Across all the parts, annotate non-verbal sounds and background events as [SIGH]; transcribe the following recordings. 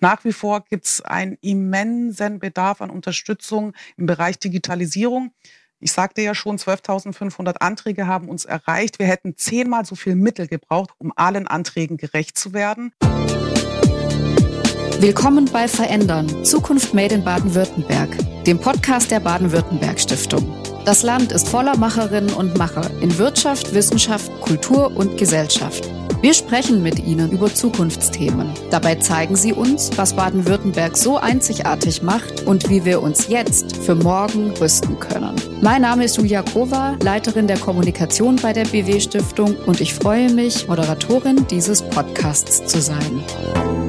Nach wie vor gibt es einen immensen Bedarf an Unterstützung im Bereich Digitalisierung. Ich sagte ja schon, 12.500 Anträge haben uns erreicht. Wir hätten zehnmal so viel Mittel gebraucht, um allen Anträgen gerecht zu werden. Willkommen bei Verändern, Zukunft Made in Baden-Württemberg, dem Podcast der Baden-Württemberg Stiftung. Das Land ist voller Macherinnen und Macher in Wirtschaft, Wissenschaft, Kultur und Gesellschaft. Wir sprechen mit Ihnen über Zukunftsthemen. Dabei zeigen Sie uns, was Baden-Württemberg so einzigartig macht und wie wir uns jetzt für morgen rüsten können. Mein Name ist Julia Kova, Leiterin der Kommunikation bei der BW Stiftung und ich freue mich, Moderatorin dieses Podcasts zu sein.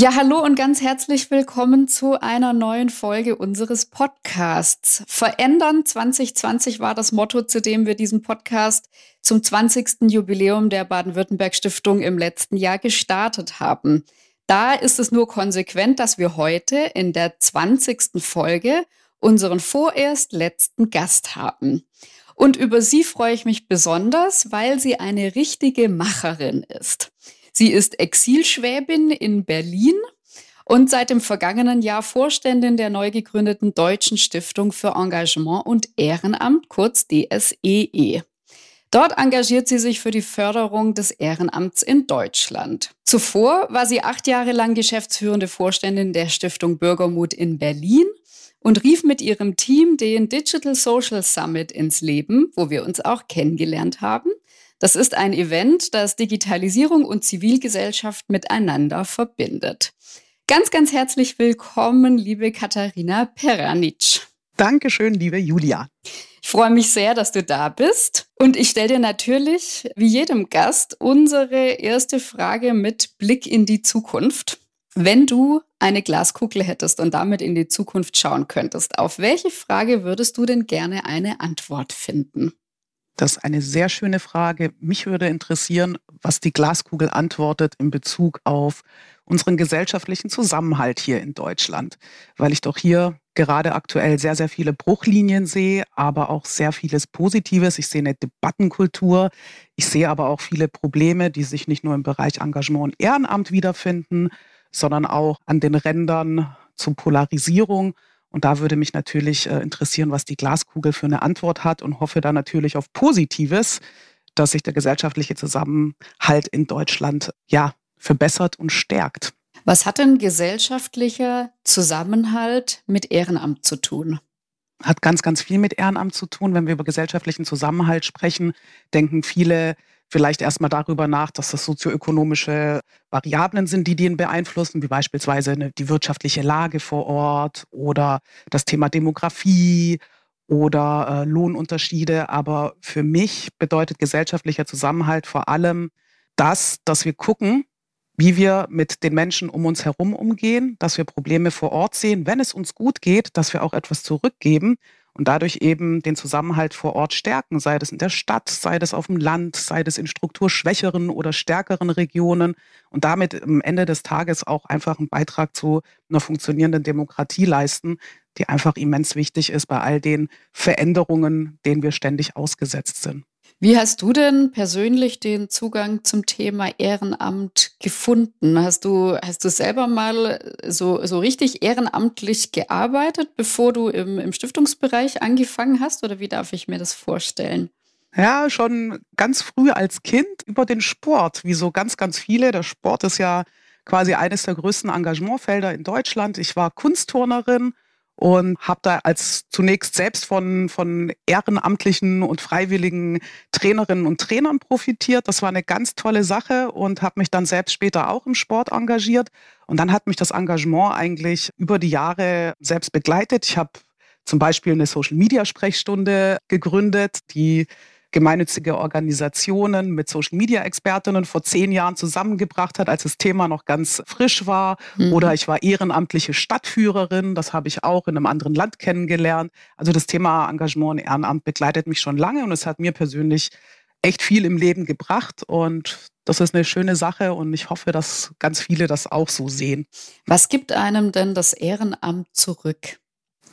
Ja, hallo und ganz herzlich willkommen zu einer neuen Folge unseres Podcasts. Verändern 2020 war das Motto, zu dem wir diesen Podcast zum 20. Jubiläum der Baden-Württemberg Stiftung im letzten Jahr gestartet haben. Da ist es nur konsequent, dass wir heute in der 20. Folge unseren vorerst letzten Gast haben. Und über sie freue ich mich besonders, weil sie eine richtige Macherin ist. Sie ist Exilschwäbin in Berlin und seit dem vergangenen Jahr Vorständin der neu gegründeten Deutschen Stiftung für Engagement und Ehrenamt, kurz DSEE. E. Dort engagiert sie sich für die Förderung des Ehrenamts in Deutschland. Zuvor war sie acht Jahre lang geschäftsführende Vorständin der Stiftung Bürgermut in Berlin und rief mit ihrem Team den Digital Social Summit ins Leben, wo wir uns auch kennengelernt haben. Das ist ein Event, das Digitalisierung und Zivilgesellschaft miteinander verbindet. Ganz, ganz herzlich willkommen, liebe Katharina Peranic. Dankeschön, liebe Julia. Ich freue mich sehr, dass du da bist. Und ich stelle dir natürlich, wie jedem Gast, unsere erste Frage mit Blick in die Zukunft. Wenn du eine Glaskugel hättest und damit in die Zukunft schauen könntest, auf welche Frage würdest du denn gerne eine Antwort finden? Das ist eine sehr schöne Frage. Mich würde interessieren, was die Glaskugel antwortet in Bezug auf unseren gesellschaftlichen Zusammenhalt hier in Deutschland, weil ich doch hier gerade aktuell sehr, sehr viele Bruchlinien sehe, aber auch sehr vieles Positives. Ich sehe eine Debattenkultur. Ich sehe aber auch viele Probleme, die sich nicht nur im Bereich Engagement und Ehrenamt wiederfinden, sondern auch an den Rändern zur Polarisierung und da würde mich natürlich äh, interessieren, was die Glaskugel für eine Antwort hat und hoffe dann natürlich auf Positives, dass sich der gesellschaftliche Zusammenhalt in Deutschland ja verbessert und stärkt. Was hat denn gesellschaftlicher Zusammenhalt mit Ehrenamt zu tun? Hat ganz, ganz viel mit Ehrenamt zu tun. Wenn wir über gesellschaftlichen Zusammenhalt sprechen, denken viele vielleicht erstmal darüber nach, dass das sozioökonomische Variablen sind, die den beeinflussen, wie beispielsweise die wirtschaftliche Lage vor Ort oder das Thema Demografie oder äh, Lohnunterschiede. Aber für mich bedeutet gesellschaftlicher Zusammenhalt vor allem das, dass wir gucken, wie wir mit den Menschen um uns herum umgehen, dass wir Probleme vor Ort sehen, wenn es uns gut geht, dass wir auch etwas zurückgeben und dadurch eben den Zusammenhalt vor Ort stärken, sei das in der Stadt, sei das auf dem Land, sei das in strukturschwächeren oder stärkeren Regionen und damit am Ende des Tages auch einfach einen Beitrag zu einer funktionierenden Demokratie leisten, die einfach immens wichtig ist bei all den Veränderungen, denen wir ständig ausgesetzt sind. Wie hast du denn persönlich den Zugang zum Thema Ehrenamt gefunden? Hast du, hast du selber mal so, so richtig ehrenamtlich gearbeitet, bevor du im, im Stiftungsbereich angefangen hast? Oder wie darf ich mir das vorstellen? Ja, schon ganz früh als Kind über den Sport, wie so ganz, ganz viele. Der Sport ist ja quasi eines der größten Engagementfelder in Deutschland. Ich war Kunstturnerin und habe da als zunächst selbst von, von ehrenamtlichen und freiwilligen Trainerinnen und Trainern profitiert. Das war eine ganz tolle Sache und habe mich dann selbst später auch im Sport engagiert. Und dann hat mich das Engagement eigentlich über die Jahre selbst begleitet. Ich habe zum Beispiel eine Social-Media-Sprechstunde gegründet, die gemeinnützige Organisationen mit Social-Media-Expertinnen vor zehn Jahren zusammengebracht hat, als das Thema noch ganz frisch war. Mhm. Oder ich war ehrenamtliche Stadtführerin, das habe ich auch in einem anderen Land kennengelernt. Also das Thema Engagement und Ehrenamt begleitet mich schon lange und es hat mir persönlich echt viel im Leben gebracht und das ist eine schöne Sache und ich hoffe, dass ganz viele das auch so sehen. Was gibt einem denn das Ehrenamt zurück?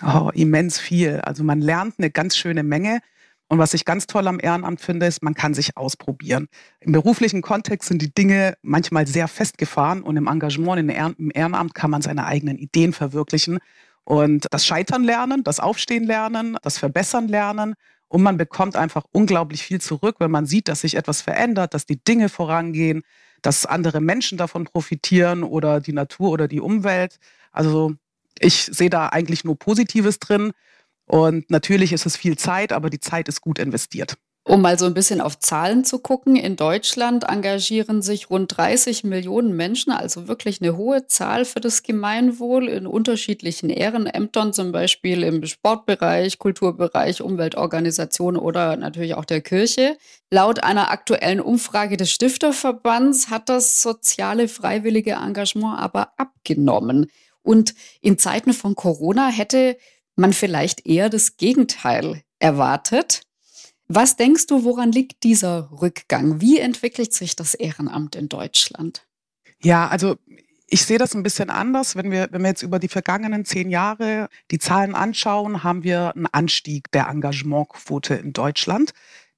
Oh, immens viel. Also man lernt eine ganz schöne Menge Und was ich ganz toll am Ehrenamt finde, ist, man kann sich ausprobieren. Im beruflichen Kontext sind die Dinge manchmal sehr festgefahren und im Engagement, im Ehrenamt kann man seine eigenen Ideen verwirklichen und das Scheitern lernen, das Aufstehen lernen, das Verbessern lernen. Und man bekommt einfach unglaublich viel zurück, wenn man sieht, dass sich etwas verändert, dass die Dinge vorangehen, dass andere Menschen davon profitieren oder die Natur oder die Umwelt. Also ich sehe da eigentlich nur Positives drin. Und natürlich ist es viel Zeit, aber die Zeit ist gut investiert. Um mal so ein bisschen auf Zahlen zu gucken, in Deutschland engagieren sich rund 30 Millionen Menschen, also wirklich eine hohe Zahl für das Gemeinwohl in unterschiedlichen Ehrenämtern, zum Beispiel im Sportbereich, Kulturbereich, Umweltorganisationen oder natürlich auch der Kirche. Laut einer aktuellen Umfrage des Stifterverbands hat das soziale freiwillige Engagement aber abgenommen. Und in Zeiten von Corona hätte man vielleicht eher das Gegenteil erwartet. Was denkst du, woran liegt dieser Rückgang? Wie entwickelt sich das Ehrenamt in Deutschland? Ja, also ich sehe das ein bisschen anders. Wenn wir, wenn wir jetzt über die vergangenen zehn Jahre die Zahlen anschauen, haben wir einen Anstieg der Engagementquote in Deutschland,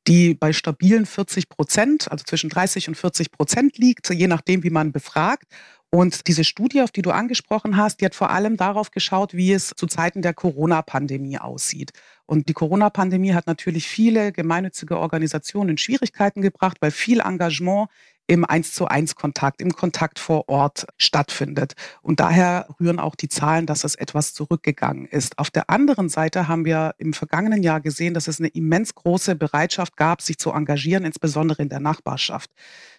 die bei stabilen 40 Prozent, also zwischen 30 und 40 Prozent liegt, je nachdem, wie man befragt. Und diese Studie, auf die du angesprochen hast, die hat vor allem darauf geschaut, wie es zu Zeiten der Corona-Pandemie aussieht. Und die Corona-Pandemie hat natürlich viele gemeinnützige Organisationen in Schwierigkeiten gebracht, weil viel Engagement im Eins zu eins Kontakt, im Kontakt vor Ort stattfindet. Und daher rühren auch die Zahlen, dass es etwas zurückgegangen ist. Auf der anderen Seite haben wir im vergangenen Jahr gesehen, dass es eine immens große Bereitschaft gab, sich zu engagieren, insbesondere in der Nachbarschaft.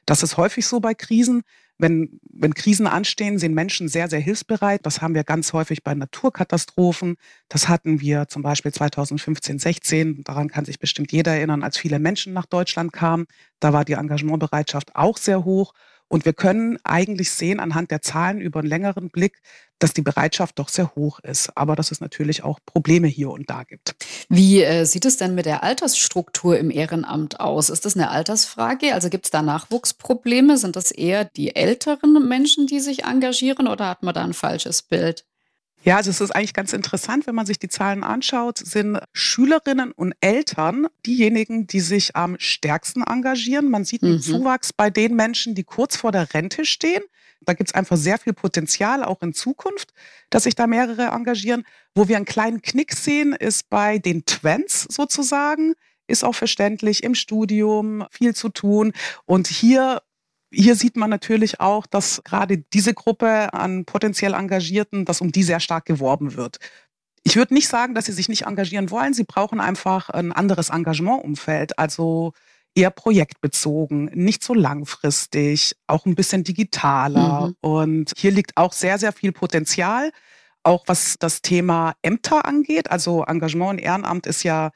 Das ist häufig so bei Krisen. Wenn, wenn Krisen anstehen, sind Menschen sehr, sehr hilfsbereit. Das haben wir ganz häufig bei Naturkatastrophen. Das hatten wir zum Beispiel 2015, 16. Daran kann sich bestimmt jeder erinnern, als viele Menschen nach Deutschland kamen. Da war die Engagementbereitschaft auch sehr hoch. Und wir können eigentlich sehen anhand der Zahlen über einen längeren Blick, dass die Bereitschaft doch sehr hoch ist. Aber dass es natürlich auch Probleme hier und da gibt. Wie äh, sieht es denn mit der Altersstruktur im Ehrenamt aus? Ist das eine Altersfrage? Also gibt es da Nachwuchsprobleme? Sind das eher die älteren Menschen, die sich engagieren oder hat man da ein falsches Bild? Ja, also es ist eigentlich ganz interessant, wenn man sich die Zahlen anschaut, sind Schülerinnen und Eltern diejenigen, die sich am stärksten engagieren. Man sieht einen mhm. Zuwachs bei den Menschen, die kurz vor der Rente stehen. Da gibt es einfach sehr viel Potenzial, auch in Zukunft, dass sich da mehrere engagieren. Wo wir einen kleinen Knick sehen, ist bei den Twents sozusagen. Ist auch verständlich, im Studium viel zu tun. Und hier hier sieht man natürlich auch, dass gerade diese Gruppe an potenziell Engagierten, dass um die sehr stark geworben wird. Ich würde nicht sagen, dass sie sich nicht engagieren wollen. Sie brauchen einfach ein anderes Engagementumfeld, also eher projektbezogen, nicht so langfristig, auch ein bisschen digitaler. Mhm. Und hier liegt auch sehr, sehr viel Potenzial, auch was das Thema Ämter angeht. Also Engagement und Ehrenamt ist ja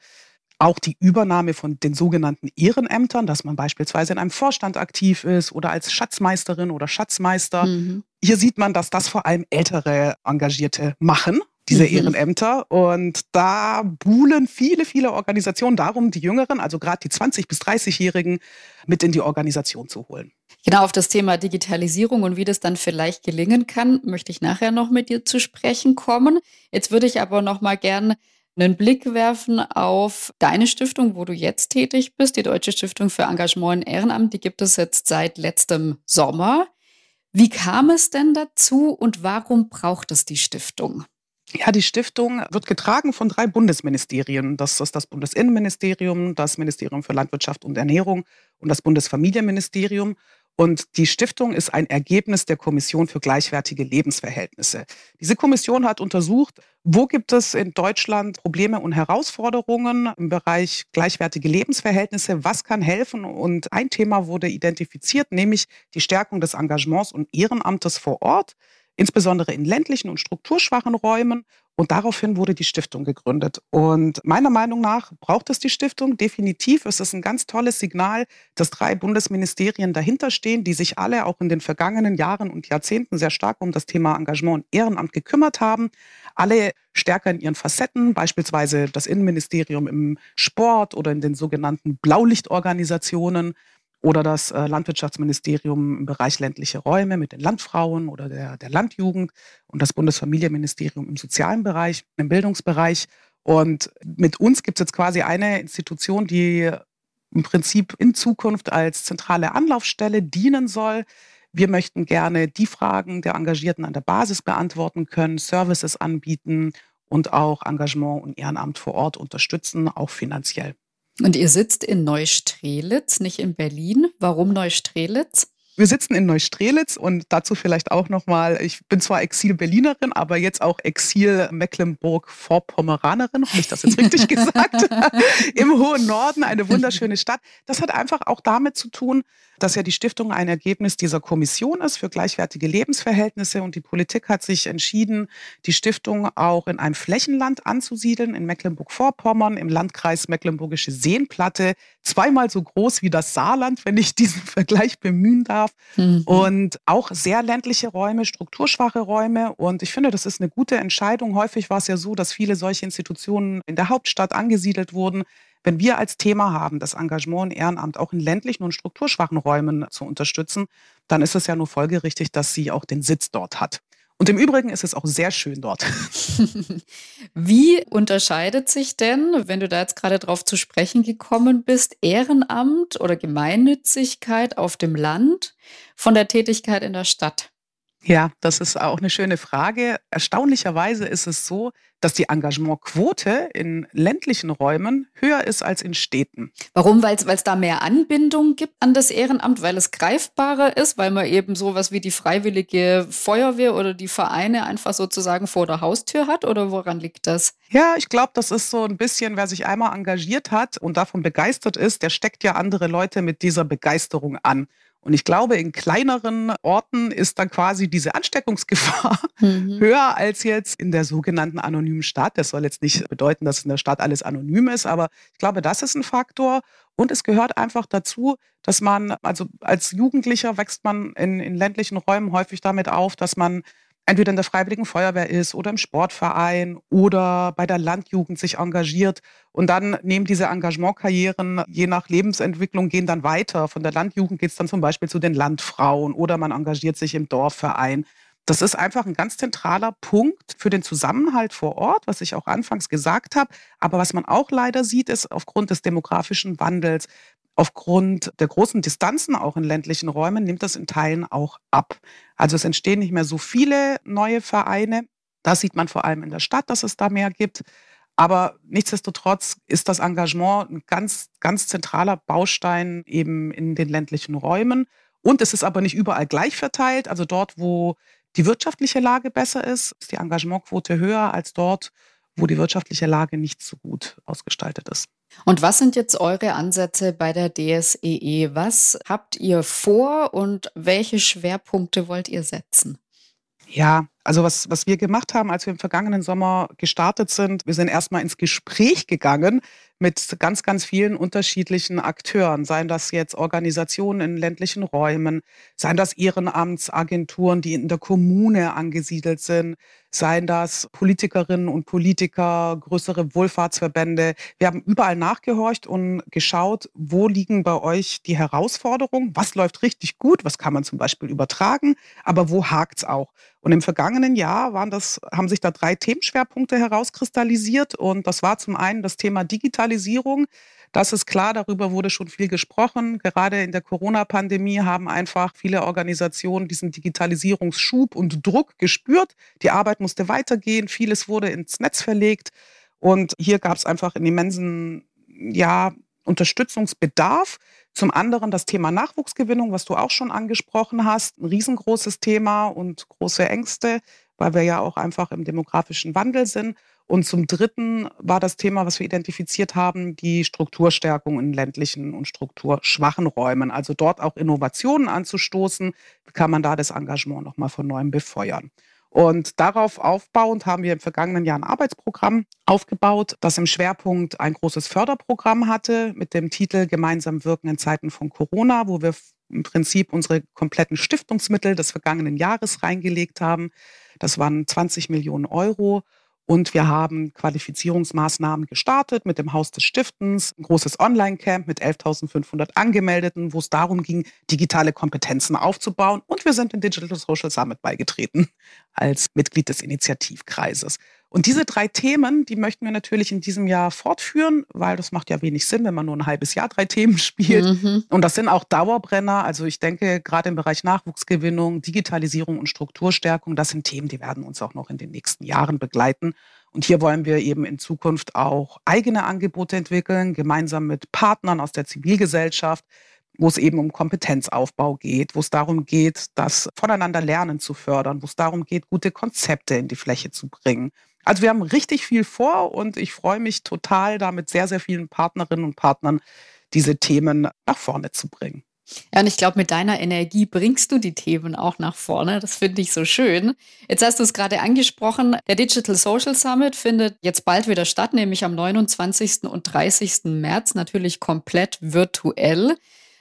auch die Übernahme von den sogenannten Ehrenämtern, dass man beispielsweise in einem Vorstand aktiv ist oder als Schatzmeisterin oder Schatzmeister. Mhm. Hier sieht man, dass das vor allem ältere Engagierte machen, diese mhm. Ehrenämter. Und da buhlen viele, viele Organisationen darum, die Jüngeren, also gerade die 20- bis 30-Jährigen, mit in die Organisation zu holen. Genau auf das Thema Digitalisierung und wie das dann vielleicht gelingen kann, möchte ich nachher noch mit dir zu sprechen kommen. Jetzt würde ich aber noch mal gern einen Blick werfen auf deine Stiftung, wo du jetzt tätig bist, die Deutsche Stiftung für Engagement in Ehrenamt. Die gibt es jetzt seit letztem Sommer. Wie kam es denn dazu und warum braucht es die Stiftung? Ja, die Stiftung wird getragen von drei Bundesministerien. Das ist das Bundesinnenministerium, das Ministerium für Landwirtschaft und Ernährung und das Bundesfamilienministerium. Und die Stiftung ist ein Ergebnis der Kommission für gleichwertige Lebensverhältnisse. Diese Kommission hat untersucht, wo gibt es in Deutschland Probleme und Herausforderungen im Bereich gleichwertige Lebensverhältnisse? Was kann helfen? Und ein Thema wurde identifiziert, nämlich die Stärkung des Engagements und Ehrenamtes vor Ort insbesondere in ländlichen und strukturschwachen Räumen. Und daraufhin wurde die Stiftung gegründet. Und meiner Meinung nach braucht es die Stiftung definitiv. Es ist ein ganz tolles Signal, dass drei Bundesministerien dahinter stehen, die sich alle auch in den vergangenen Jahren und Jahrzehnten sehr stark um das Thema Engagement und Ehrenamt gekümmert haben. Alle stärker in ihren Facetten, beispielsweise das Innenministerium im Sport oder in den sogenannten Blaulichtorganisationen oder das äh, Landwirtschaftsministerium im Bereich ländliche Räume mit den Landfrauen oder der, der Landjugend und das Bundesfamilienministerium im sozialen Bereich, im Bildungsbereich. Und mit uns gibt es jetzt quasi eine Institution, die im Prinzip in Zukunft als zentrale Anlaufstelle dienen soll. Wir möchten gerne die Fragen der Engagierten an der Basis beantworten können, Services anbieten und auch Engagement und Ehrenamt vor Ort unterstützen, auch finanziell. Und ihr sitzt in Neustrelitz, nicht in Berlin. Warum Neustrelitz? Wir sitzen in Neustrelitz und dazu vielleicht auch nochmal, ich bin zwar Exil-Berlinerin, aber jetzt auch Exil-Mecklenburg-Vorpommeranerin, habe ich das jetzt richtig [LAUGHS] gesagt? [LAUGHS] Im hohen Norden, eine wunderschöne Stadt. Das hat einfach auch damit zu tun, dass ja die Stiftung ein Ergebnis dieser Kommission ist für gleichwertige Lebensverhältnisse und die Politik hat sich entschieden, die Stiftung auch in einem Flächenland anzusiedeln, in Mecklenburg-Vorpommern, im Landkreis Mecklenburgische Seenplatte, zweimal so groß wie das Saarland, wenn ich diesen Vergleich bemühen darf. Mhm. Und auch sehr ländliche Räume, strukturschwache Räume. Und ich finde, das ist eine gute Entscheidung. Häufig war es ja so, dass viele solche Institutionen in der Hauptstadt angesiedelt wurden. Wenn wir als Thema haben, das Engagement und Ehrenamt auch in ländlichen und strukturschwachen Räumen zu unterstützen, dann ist es ja nur folgerichtig, dass sie auch den Sitz dort hat. Und im Übrigen ist es auch sehr schön dort. [LAUGHS] Wie unterscheidet sich denn, wenn du da jetzt gerade drauf zu sprechen gekommen bist, Ehrenamt oder Gemeinnützigkeit auf dem Land von der Tätigkeit in der Stadt? Ja, das ist auch eine schöne Frage. Erstaunlicherweise ist es so, dass die Engagementquote in ländlichen Räumen höher ist als in Städten. Warum? Weil es da mehr Anbindung gibt an das Ehrenamt, weil es greifbarer ist, weil man eben sowas wie die freiwillige Feuerwehr oder die Vereine einfach sozusagen vor der Haustür hat? Oder woran liegt das? Ja, ich glaube, das ist so ein bisschen, wer sich einmal engagiert hat und davon begeistert ist, der steckt ja andere Leute mit dieser Begeisterung an. Und ich glaube, in kleineren Orten ist dann quasi diese Ansteckungsgefahr mhm. höher als jetzt in der sogenannten anonymen Stadt. Das soll jetzt nicht bedeuten, dass in der Stadt alles anonym ist, aber ich glaube, das ist ein Faktor. Und es gehört einfach dazu, dass man, also als Jugendlicher wächst man in, in ländlichen Räumen häufig damit auf, dass man entweder in der Freiwilligen Feuerwehr ist oder im Sportverein oder bei der Landjugend sich engagiert. Und dann nehmen diese Engagementkarrieren je nach Lebensentwicklung gehen dann weiter. Von der Landjugend geht es dann zum Beispiel zu den Landfrauen oder man engagiert sich im Dorfverein. Das ist einfach ein ganz zentraler Punkt für den Zusammenhalt vor Ort, was ich auch anfangs gesagt habe. Aber was man auch leider sieht, ist aufgrund des demografischen Wandels, Aufgrund der großen Distanzen auch in ländlichen Räumen nimmt das in Teilen auch ab. Also es entstehen nicht mehr so viele neue Vereine. Das sieht man vor allem in der Stadt, dass es da mehr gibt. Aber nichtsdestotrotz ist das Engagement ein ganz, ganz zentraler Baustein eben in den ländlichen Räumen. Und es ist aber nicht überall gleich verteilt. Also dort, wo die wirtschaftliche Lage besser ist, ist die Engagementquote höher als dort, wo die wirtschaftliche Lage nicht so gut ausgestaltet ist. Und was sind jetzt eure Ansätze bei der DSEE? E? Was habt ihr vor und welche Schwerpunkte wollt ihr setzen? Ja, also was, was wir gemacht haben, als wir im vergangenen Sommer gestartet sind, wir sind erstmal ins Gespräch gegangen mit ganz, ganz vielen unterschiedlichen Akteuren, seien das jetzt Organisationen in ländlichen Räumen, seien das Ehrenamtsagenturen, die in der Kommune angesiedelt sind, seien das Politikerinnen und Politiker, größere Wohlfahrtsverbände. Wir haben überall nachgehorcht und geschaut, wo liegen bei euch die Herausforderungen, was läuft richtig gut, was kann man zum Beispiel übertragen, aber wo hakt es auch. Und im vergangenen Jahr waren das, haben sich da drei Themenschwerpunkte herauskristallisiert. Und das war zum einen das Thema Digitalisierung. Das ist klar, darüber wurde schon viel gesprochen. Gerade in der Corona-Pandemie haben einfach viele Organisationen diesen Digitalisierungsschub und Druck gespürt. Die Arbeit musste weitergehen, vieles wurde ins Netz verlegt. Und hier gab es einfach einen immensen ja, Unterstützungsbedarf. Zum anderen das Thema Nachwuchsgewinnung, was du auch schon angesprochen hast, ein riesengroßes Thema und große Ängste, weil wir ja auch einfach im demografischen Wandel sind. Und zum Dritten war das Thema, was wir identifiziert haben, die Strukturstärkung in ländlichen und strukturschwachen Räumen. Also dort auch Innovationen anzustoßen, kann man da das Engagement nochmal von neuem befeuern. Und darauf aufbauend haben wir im vergangenen Jahr ein Arbeitsprogramm aufgebaut, das im Schwerpunkt ein großes Förderprogramm hatte mit dem Titel Gemeinsam wirken in Zeiten von Corona, wo wir im Prinzip unsere kompletten Stiftungsmittel des vergangenen Jahres reingelegt haben. Das waren 20 Millionen Euro und wir haben Qualifizierungsmaßnahmen gestartet mit dem Haus des Stiftens, ein großes Online-Camp mit 11.500 Angemeldeten, wo es darum ging, digitale Kompetenzen aufzubauen. Und wir sind in Digital Social Summit beigetreten als Mitglied des Initiativkreises. Und diese drei Themen, die möchten wir natürlich in diesem Jahr fortführen, weil das macht ja wenig Sinn, wenn man nur ein halbes Jahr drei Themen spielt. Mhm. Und das sind auch Dauerbrenner. Also ich denke, gerade im Bereich Nachwuchsgewinnung, Digitalisierung und Strukturstärkung, das sind Themen, die werden uns auch noch in den nächsten Jahren begleiten. Und hier wollen wir eben in Zukunft auch eigene Angebote entwickeln, gemeinsam mit Partnern aus der Zivilgesellschaft, wo es eben um Kompetenzaufbau geht, wo es darum geht, das voneinander Lernen zu fördern, wo es darum geht, gute Konzepte in die Fläche zu bringen. Also wir haben richtig viel vor und ich freue mich total, da mit sehr, sehr vielen Partnerinnen und Partnern diese Themen nach vorne zu bringen. Ja, und ich glaube, mit deiner Energie bringst du die Themen auch nach vorne. Das finde ich so schön. Jetzt hast du es gerade angesprochen. Der Digital Social Summit findet jetzt bald wieder statt, nämlich am 29. und 30. März, natürlich komplett virtuell.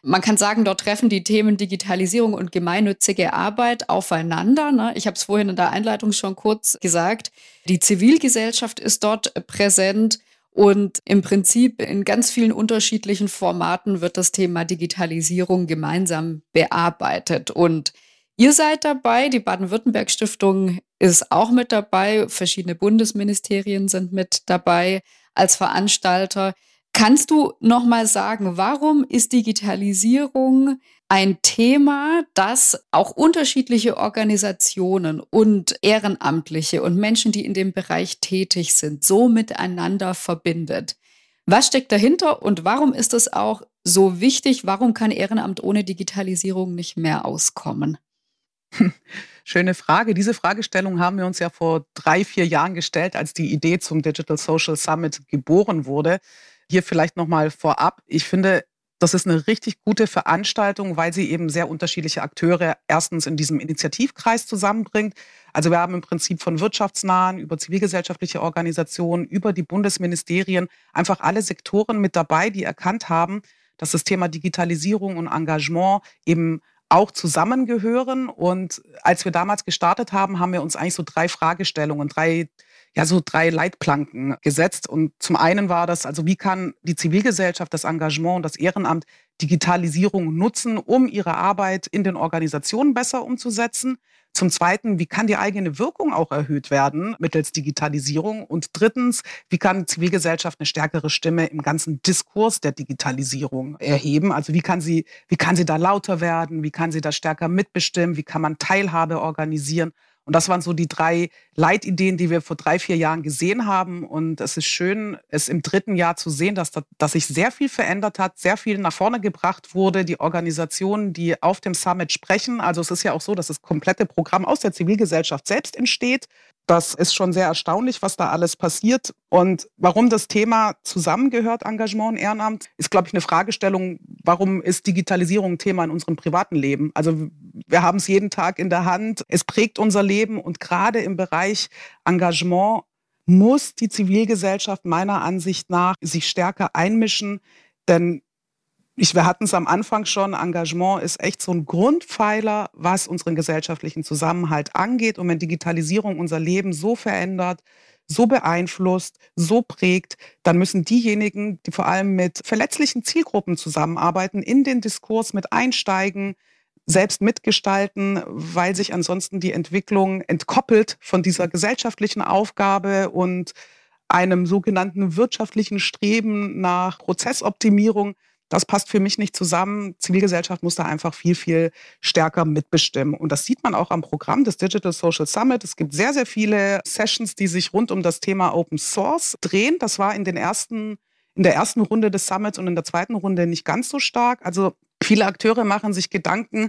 Man kann sagen, dort treffen die Themen Digitalisierung und gemeinnützige Arbeit aufeinander. Ne? Ich habe es vorhin in der Einleitung schon kurz gesagt. Die Zivilgesellschaft ist dort präsent und im Prinzip in ganz vielen unterschiedlichen Formaten wird das Thema Digitalisierung gemeinsam bearbeitet. Und ihr seid dabei, die Baden-Württemberg-Stiftung ist auch mit dabei, verschiedene Bundesministerien sind mit dabei als Veranstalter. Kannst du noch mal sagen, warum ist Digitalisierung ein Thema, das auch unterschiedliche Organisationen und Ehrenamtliche und Menschen, die in dem Bereich tätig sind, so miteinander verbindet? Was steckt dahinter und warum ist es auch so wichtig? Warum kann Ehrenamt ohne Digitalisierung nicht mehr auskommen? [LAUGHS] Schöne Frage. Diese Fragestellung haben wir uns ja vor drei, vier Jahren gestellt, als die Idee zum Digital Social Summit geboren wurde. Hier vielleicht nochmal vorab. Ich finde, das ist eine richtig gute Veranstaltung, weil sie eben sehr unterschiedliche Akteure erstens in diesem Initiativkreis zusammenbringt. Also wir haben im Prinzip von wirtschaftsnahen über zivilgesellschaftliche Organisationen, über die Bundesministerien einfach alle Sektoren mit dabei, die erkannt haben, dass das Thema Digitalisierung und Engagement eben auch zusammengehören. Und als wir damals gestartet haben, haben wir uns eigentlich so drei Fragestellungen, drei ja so drei Leitplanken gesetzt. Und zum einen war das, also wie kann die Zivilgesellschaft, das Engagement und das Ehrenamt Digitalisierung nutzen, um ihre Arbeit in den Organisationen besser umzusetzen? Zum Zweiten, wie kann die eigene Wirkung auch erhöht werden mittels Digitalisierung? Und drittens, wie kann Zivilgesellschaft eine stärkere Stimme im ganzen Diskurs der Digitalisierung erheben? Also wie kann sie, wie kann sie da lauter werden? Wie kann sie da stärker mitbestimmen? Wie kann man Teilhabe organisieren? Und das waren so die drei Leitideen, die wir vor drei, vier Jahren gesehen haben. Und es ist schön, es im dritten Jahr zu sehen, dass, dass sich sehr viel verändert hat, sehr viel nach vorne gebracht wurde. Die Organisationen, die auf dem Summit sprechen. Also es ist ja auch so, dass das komplette Programm aus der Zivilgesellschaft selbst entsteht. Das ist schon sehr erstaunlich, was da alles passiert. Und warum das Thema zusammengehört, Engagement und Ehrenamt, ist, glaube ich, eine Fragestellung, warum ist Digitalisierung ein Thema in unserem privaten Leben? Also wir haben es jeden Tag in der Hand. Es prägt unser Leben und gerade im Bereich Engagement muss die Zivilgesellschaft meiner Ansicht nach sich stärker einmischen, denn ich, wir hatten es am Anfang schon, Engagement ist echt so ein Grundpfeiler, was unseren gesellschaftlichen Zusammenhalt angeht. Und wenn Digitalisierung unser Leben so verändert, so beeinflusst, so prägt, dann müssen diejenigen, die vor allem mit verletzlichen Zielgruppen zusammenarbeiten, in den Diskurs mit einsteigen, selbst mitgestalten, weil sich ansonsten die Entwicklung entkoppelt von dieser gesellschaftlichen Aufgabe und einem sogenannten wirtschaftlichen Streben nach Prozessoptimierung das passt für mich nicht zusammen. Zivilgesellschaft muss da einfach viel, viel stärker mitbestimmen. Und das sieht man auch am Programm des Digital Social Summit. Es gibt sehr, sehr viele Sessions, die sich rund um das Thema Open Source drehen. Das war in den ersten in der ersten Runde des Summits und in der zweiten Runde nicht ganz so stark. Also viele Akteure machen sich Gedanken,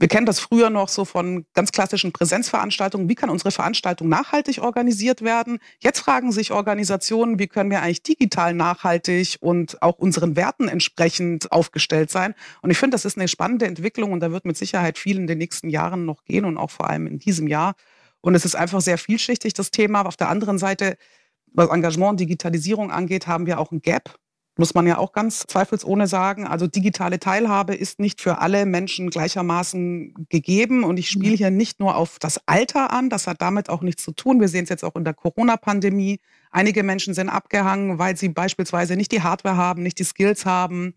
wir kennen das früher noch so von ganz klassischen Präsenzveranstaltungen. Wie kann unsere Veranstaltung nachhaltig organisiert werden? Jetzt fragen sich Organisationen, wie können wir eigentlich digital nachhaltig und auch unseren Werten entsprechend aufgestellt sein? Und ich finde, das ist eine spannende Entwicklung und da wird mit Sicherheit viel in den nächsten Jahren noch gehen und auch vor allem in diesem Jahr. Und es ist einfach sehr vielschichtig, das Thema. Auf der anderen Seite, was Engagement und Digitalisierung angeht, haben wir auch ein Gap muss man ja auch ganz zweifelsohne sagen. Also digitale Teilhabe ist nicht für alle Menschen gleichermaßen gegeben. Und ich spiele hier nicht nur auf das Alter an, das hat damit auch nichts zu tun. Wir sehen es jetzt auch in der Corona-Pandemie. Einige Menschen sind abgehangen, weil sie beispielsweise nicht die Hardware haben, nicht die Skills haben,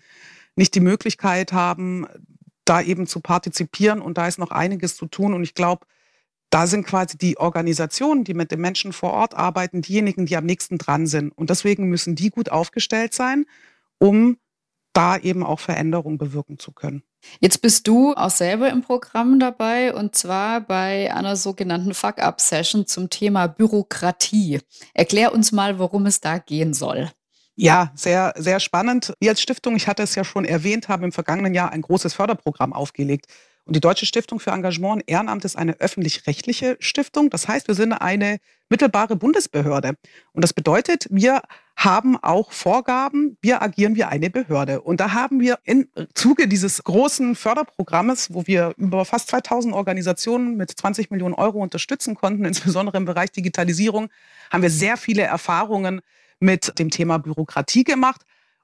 nicht die Möglichkeit haben, da eben zu partizipieren. Und da ist noch einiges zu tun. Und ich glaube, da sind quasi die Organisationen, die mit den Menschen vor Ort arbeiten, diejenigen, die am nächsten dran sind. Und deswegen müssen die gut aufgestellt sein, um da eben auch Veränderungen bewirken zu können. Jetzt bist du auch selber im Programm dabei und zwar bei einer sogenannten Fuck-Up-Session zum Thema Bürokratie. Erklär uns mal, worum es da gehen soll. Ja, sehr, sehr spannend. Wir als Stiftung, ich hatte es ja schon erwähnt, haben im vergangenen Jahr ein großes Förderprogramm aufgelegt. Und die Deutsche Stiftung für Engagement und Ehrenamt ist eine öffentlich-rechtliche Stiftung. Das heißt, wir sind eine mittelbare Bundesbehörde. Und das bedeutet, wir haben auch Vorgaben, wir agieren wie eine Behörde. Und da haben wir im Zuge dieses großen Förderprogrammes, wo wir über fast 2000 Organisationen mit 20 Millionen Euro unterstützen konnten, [LAUGHS] insbesondere im Bereich Digitalisierung, haben wir sehr viele Erfahrungen mit dem Thema Bürokratie gemacht.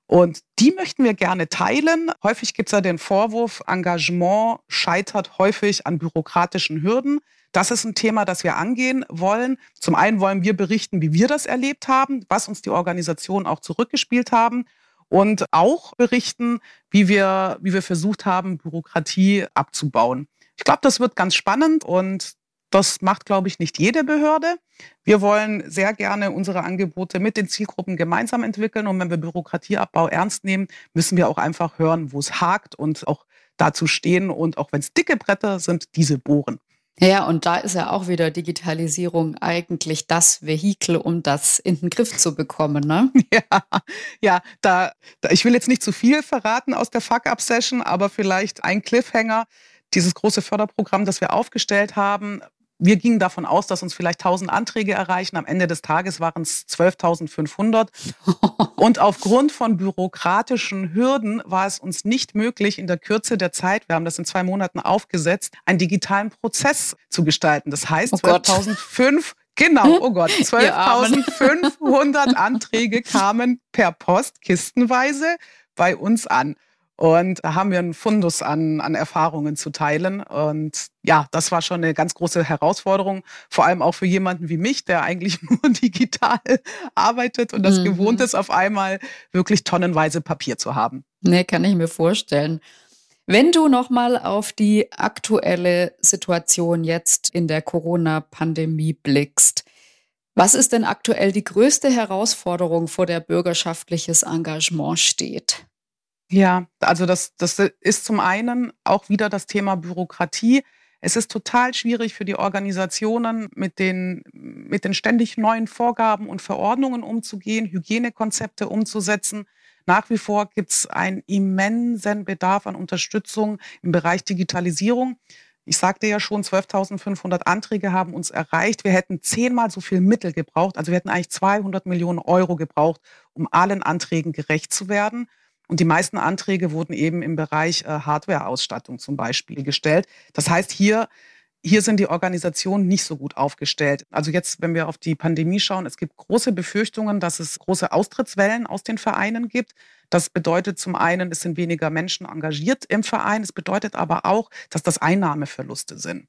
Und die möchten wir gerne teilen. Häufig gibt es ja den Vorwurf, Engagement scheitert häufig an bürokratischen Hürden. Das ist ein Thema, das wir angehen wollen. Zum einen wollen wir berichten, wie wir das erlebt haben, was uns die Organisationen auch zurückgespielt haben und auch berichten, wie wir, wie wir versucht haben, Bürokratie abzubauen. Ich glaube, das wird ganz spannend und das macht, glaube ich, nicht jede Behörde. Wir wollen sehr gerne unsere Angebote mit den Zielgruppen gemeinsam entwickeln. Und wenn wir Bürokratieabbau ernst nehmen, müssen wir auch einfach hören, wo es hakt und auch dazu stehen und auch wenn es dicke Bretter sind, diese bohren. Ja, und da ist ja auch wieder Digitalisierung eigentlich das Vehikel, um das in den Griff zu bekommen, ne? [LAUGHS] Ja, ja da, da ich will jetzt nicht zu viel verraten aus der Fuck-Up-Session, aber vielleicht ein Cliffhanger. Dieses große Förderprogramm, das wir aufgestellt haben, wir gingen davon aus, dass uns vielleicht 1000 Anträge erreichen. Am Ende des Tages waren es 12.500. [LAUGHS] Und aufgrund von bürokratischen Hürden war es uns nicht möglich, in der Kürze der Zeit, wir haben das in zwei Monaten aufgesetzt, einen digitalen Prozess zu gestalten. Das heißt, oh 12.500 [LAUGHS] Genau, oh Gott, [LAUGHS] 12.500 Anträge kamen per Post kistenweise bei uns an. Und da haben wir einen Fundus an, an Erfahrungen zu teilen. Und ja, das war schon eine ganz große Herausforderung, vor allem auch für jemanden wie mich, der eigentlich [LAUGHS] nur digital arbeitet und das mhm. gewohnt ist, auf einmal wirklich tonnenweise Papier zu haben. Nee, kann ich mir vorstellen. Wenn du nochmal auf die aktuelle Situation jetzt in der Corona-Pandemie blickst, was ist denn aktuell die größte Herausforderung, vor der bürgerschaftliches Engagement steht? Ja, also das, das ist zum einen auch wieder das Thema Bürokratie. Es ist total schwierig für die Organisationen, mit den, mit den ständig neuen Vorgaben und Verordnungen umzugehen, Hygienekonzepte umzusetzen. Nach wie vor gibt es einen immensen Bedarf an Unterstützung im Bereich Digitalisierung. Ich sagte ja schon, 12.500 Anträge haben uns erreicht. Wir hätten zehnmal so viel Mittel gebraucht. Also wir hätten eigentlich 200 Millionen Euro gebraucht, um allen Anträgen gerecht zu werden. Und die meisten Anträge wurden eben im Bereich äh, Hardware-Ausstattung zum Beispiel gestellt. Das heißt, hier, hier sind die Organisationen nicht so gut aufgestellt. Also jetzt, wenn wir auf die Pandemie schauen, es gibt große Befürchtungen, dass es große Austrittswellen aus den Vereinen gibt. Das bedeutet zum einen, es sind weniger Menschen engagiert im Verein. Es bedeutet aber auch, dass das Einnahmeverluste sind.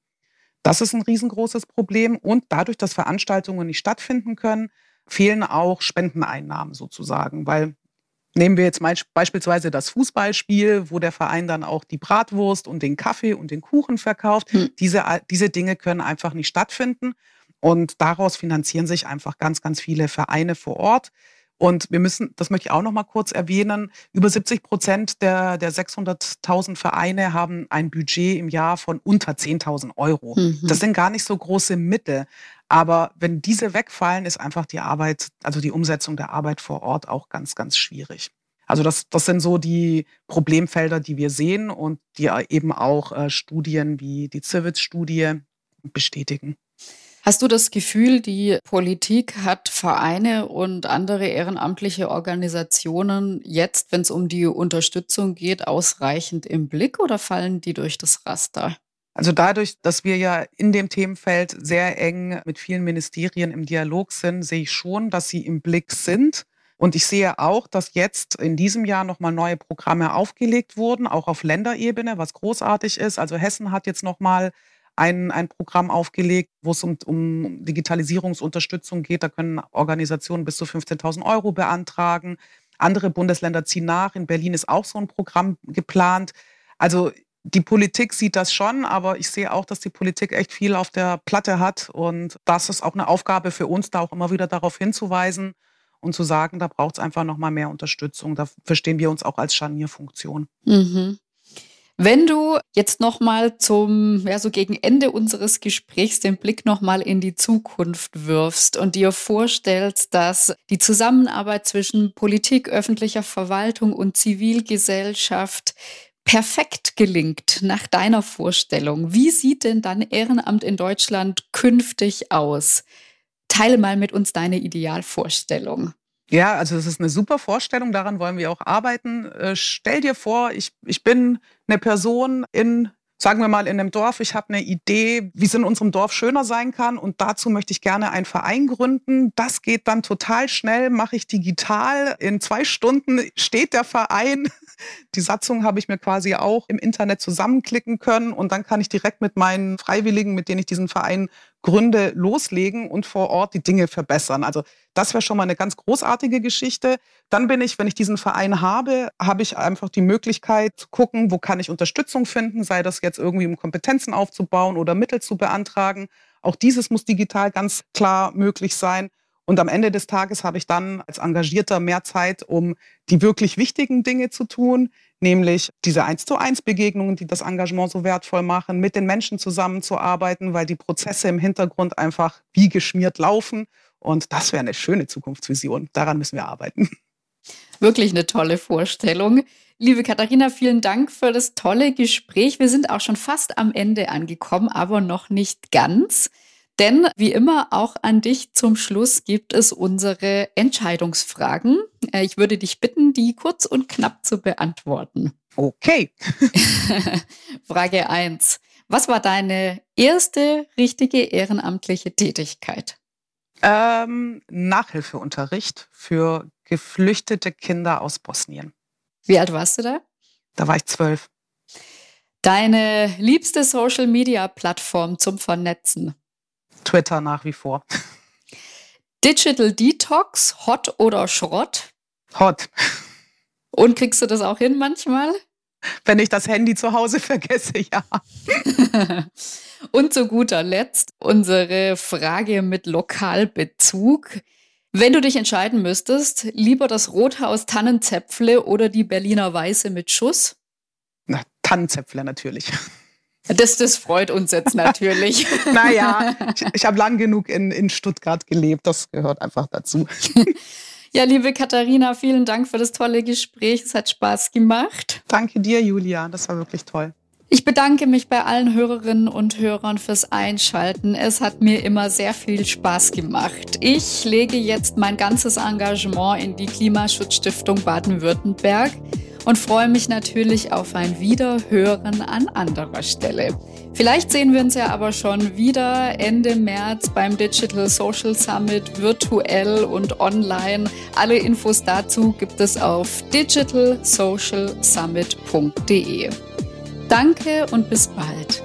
Das ist ein riesengroßes Problem. Und dadurch, dass Veranstaltungen nicht stattfinden können, fehlen auch Spendeneinnahmen sozusagen, weil Nehmen wir jetzt beispielsweise das Fußballspiel, wo der Verein dann auch die Bratwurst und den Kaffee und den Kuchen verkauft. Hm. Diese, diese Dinge können einfach nicht stattfinden. Und daraus finanzieren sich einfach ganz, ganz viele Vereine vor Ort. Und wir müssen, das möchte ich auch noch mal kurz erwähnen, über 70 Prozent der, der 600.000 Vereine haben ein Budget im Jahr von unter 10.000 Euro. Mhm. Das sind gar nicht so große Mittel. Aber wenn diese wegfallen, ist einfach die Arbeit, also die Umsetzung der Arbeit vor Ort auch ganz, ganz schwierig. Also das, das sind so die Problemfelder, die wir sehen und die eben auch äh, Studien wie die Civits-Studie bestätigen. Hast du das Gefühl, die Politik hat Vereine und andere ehrenamtliche Organisationen jetzt, wenn es um die Unterstützung geht, ausreichend im Blick oder fallen die durch das Raster? Also dadurch, dass wir ja in dem Themenfeld sehr eng mit vielen Ministerien im Dialog sind, sehe ich schon, dass sie im Blick sind. Und ich sehe auch, dass jetzt in diesem Jahr nochmal neue Programme aufgelegt wurden, auch auf Länderebene, was großartig ist. Also Hessen hat jetzt nochmal ein, ein Programm aufgelegt, wo es um, um Digitalisierungsunterstützung geht. Da können Organisationen bis zu 15.000 Euro beantragen. Andere Bundesländer ziehen nach. In Berlin ist auch so ein Programm geplant. Also die Politik sieht das schon, aber ich sehe auch, dass die Politik echt viel auf der Platte hat. Und das ist auch eine Aufgabe für uns, da auch immer wieder darauf hinzuweisen und zu sagen, da braucht es einfach nochmal mehr Unterstützung. Da verstehen wir uns auch als Scharnierfunktion. Mhm. Wenn du jetzt nochmal zum, ja, so gegen Ende unseres Gesprächs den Blick nochmal in die Zukunft wirfst und dir vorstellst, dass die Zusammenarbeit zwischen Politik, öffentlicher Verwaltung und Zivilgesellschaft perfekt gelingt nach deiner Vorstellung, wie sieht denn dann Ehrenamt in Deutschland künftig aus? Teile mal mit uns deine Idealvorstellung. Ja, also es ist eine super Vorstellung, daran wollen wir auch arbeiten. Äh, stell dir vor, ich, ich bin eine Person in, sagen wir mal, in einem Dorf, ich habe eine Idee, wie es in unserem Dorf schöner sein kann und dazu möchte ich gerne einen Verein gründen. Das geht dann total schnell, mache ich digital. In zwei Stunden steht der Verein. [LAUGHS] Die Satzung habe ich mir quasi auch im Internet zusammenklicken können und dann kann ich direkt mit meinen Freiwilligen, mit denen ich diesen Verein Gründe loslegen und vor Ort die Dinge verbessern. Also das wäre schon mal eine ganz großartige Geschichte. Dann bin ich, wenn ich diesen Verein habe, habe ich einfach die Möglichkeit zu gucken, wo kann ich Unterstützung finden, sei das jetzt irgendwie um Kompetenzen aufzubauen oder Mittel zu beantragen. Auch dieses muss digital ganz klar möglich sein. Und am Ende des Tages habe ich dann als Engagierter mehr Zeit, um die wirklich wichtigen Dinge zu tun, nämlich diese eins zu eins Begegnungen, die das Engagement so wertvoll machen, mit den Menschen zusammenzuarbeiten, weil die Prozesse im Hintergrund einfach wie geschmiert laufen. Und das wäre eine schöne Zukunftsvision. Daran müssen wir arbeiten. Wirklich eine tolle Vorstellung. Liebe Katharina, vielen Dank für das tolle Gespräch. Wir sind auch schon fast am Ende angekommen, aber noch nicht ganz. Denn wie immer auch an dich zum Schluss gibt es unsere Entscheidungsfragen. Äh, ich würde dich bitten, die kurz und knapp zu beantworten. Okay. [LAUGHS] Frage 1. Was war deine erste richtige ehrenamtliche Tätigkeit? Ähm, Nachhilfeunterricht für geflüchtete Kinder aus Bosnien. Wie alt warst du da? Da war ich zwölf. Deine liebste Social-Media-Plattform zum Vernetzen? Twitter nach wie vor. Digital Detox, Hot oder Schrott? Hot. Und kriegst du das auch hin manchmal? Wenn ich das Handy zu Hause [LAUGHS] vergesse, ja. [LAUGHS] Und zu guter Letzt unsere Frage mit Lokalbezug. Wenn du dich entscheiden müsstest, lieber das Rothaus Tannenzäpfle oder die Berliner Weiße mit Schuss? Na, Tannenzäpfle natürlich. Das, das freut uns jetzt natürlich. [LAUGHS] naja, ich, ich habe lang genug in, in Stuttgart gelebt. Das gehört einfach dazu. [LAUGHS] Ja, liebe Katharina, vielen Dank für das tolle Gespräch. Es hat Spaß gemacht. Danke dir, Julia. Das war wirklich toll. Ich bedanke mich bei allen Hörerinnen und Hörern fürs Einschalten. Es hat mir immer sehr viel Spaß gemacht. Ich lege jetzt mein ganzes Engagement in die Klimaschutzstiftung Baden-Württemberg und freue mich natürlich auf ein Wiederhören an anderer Stelle. Vielleicht sehen wir uns ja aber schon wieder Ende März beim Digital Social Summit virtuell und online. Alle Infos dazu gibt es auf digitalsocialsummit.de. Danke und bis bald.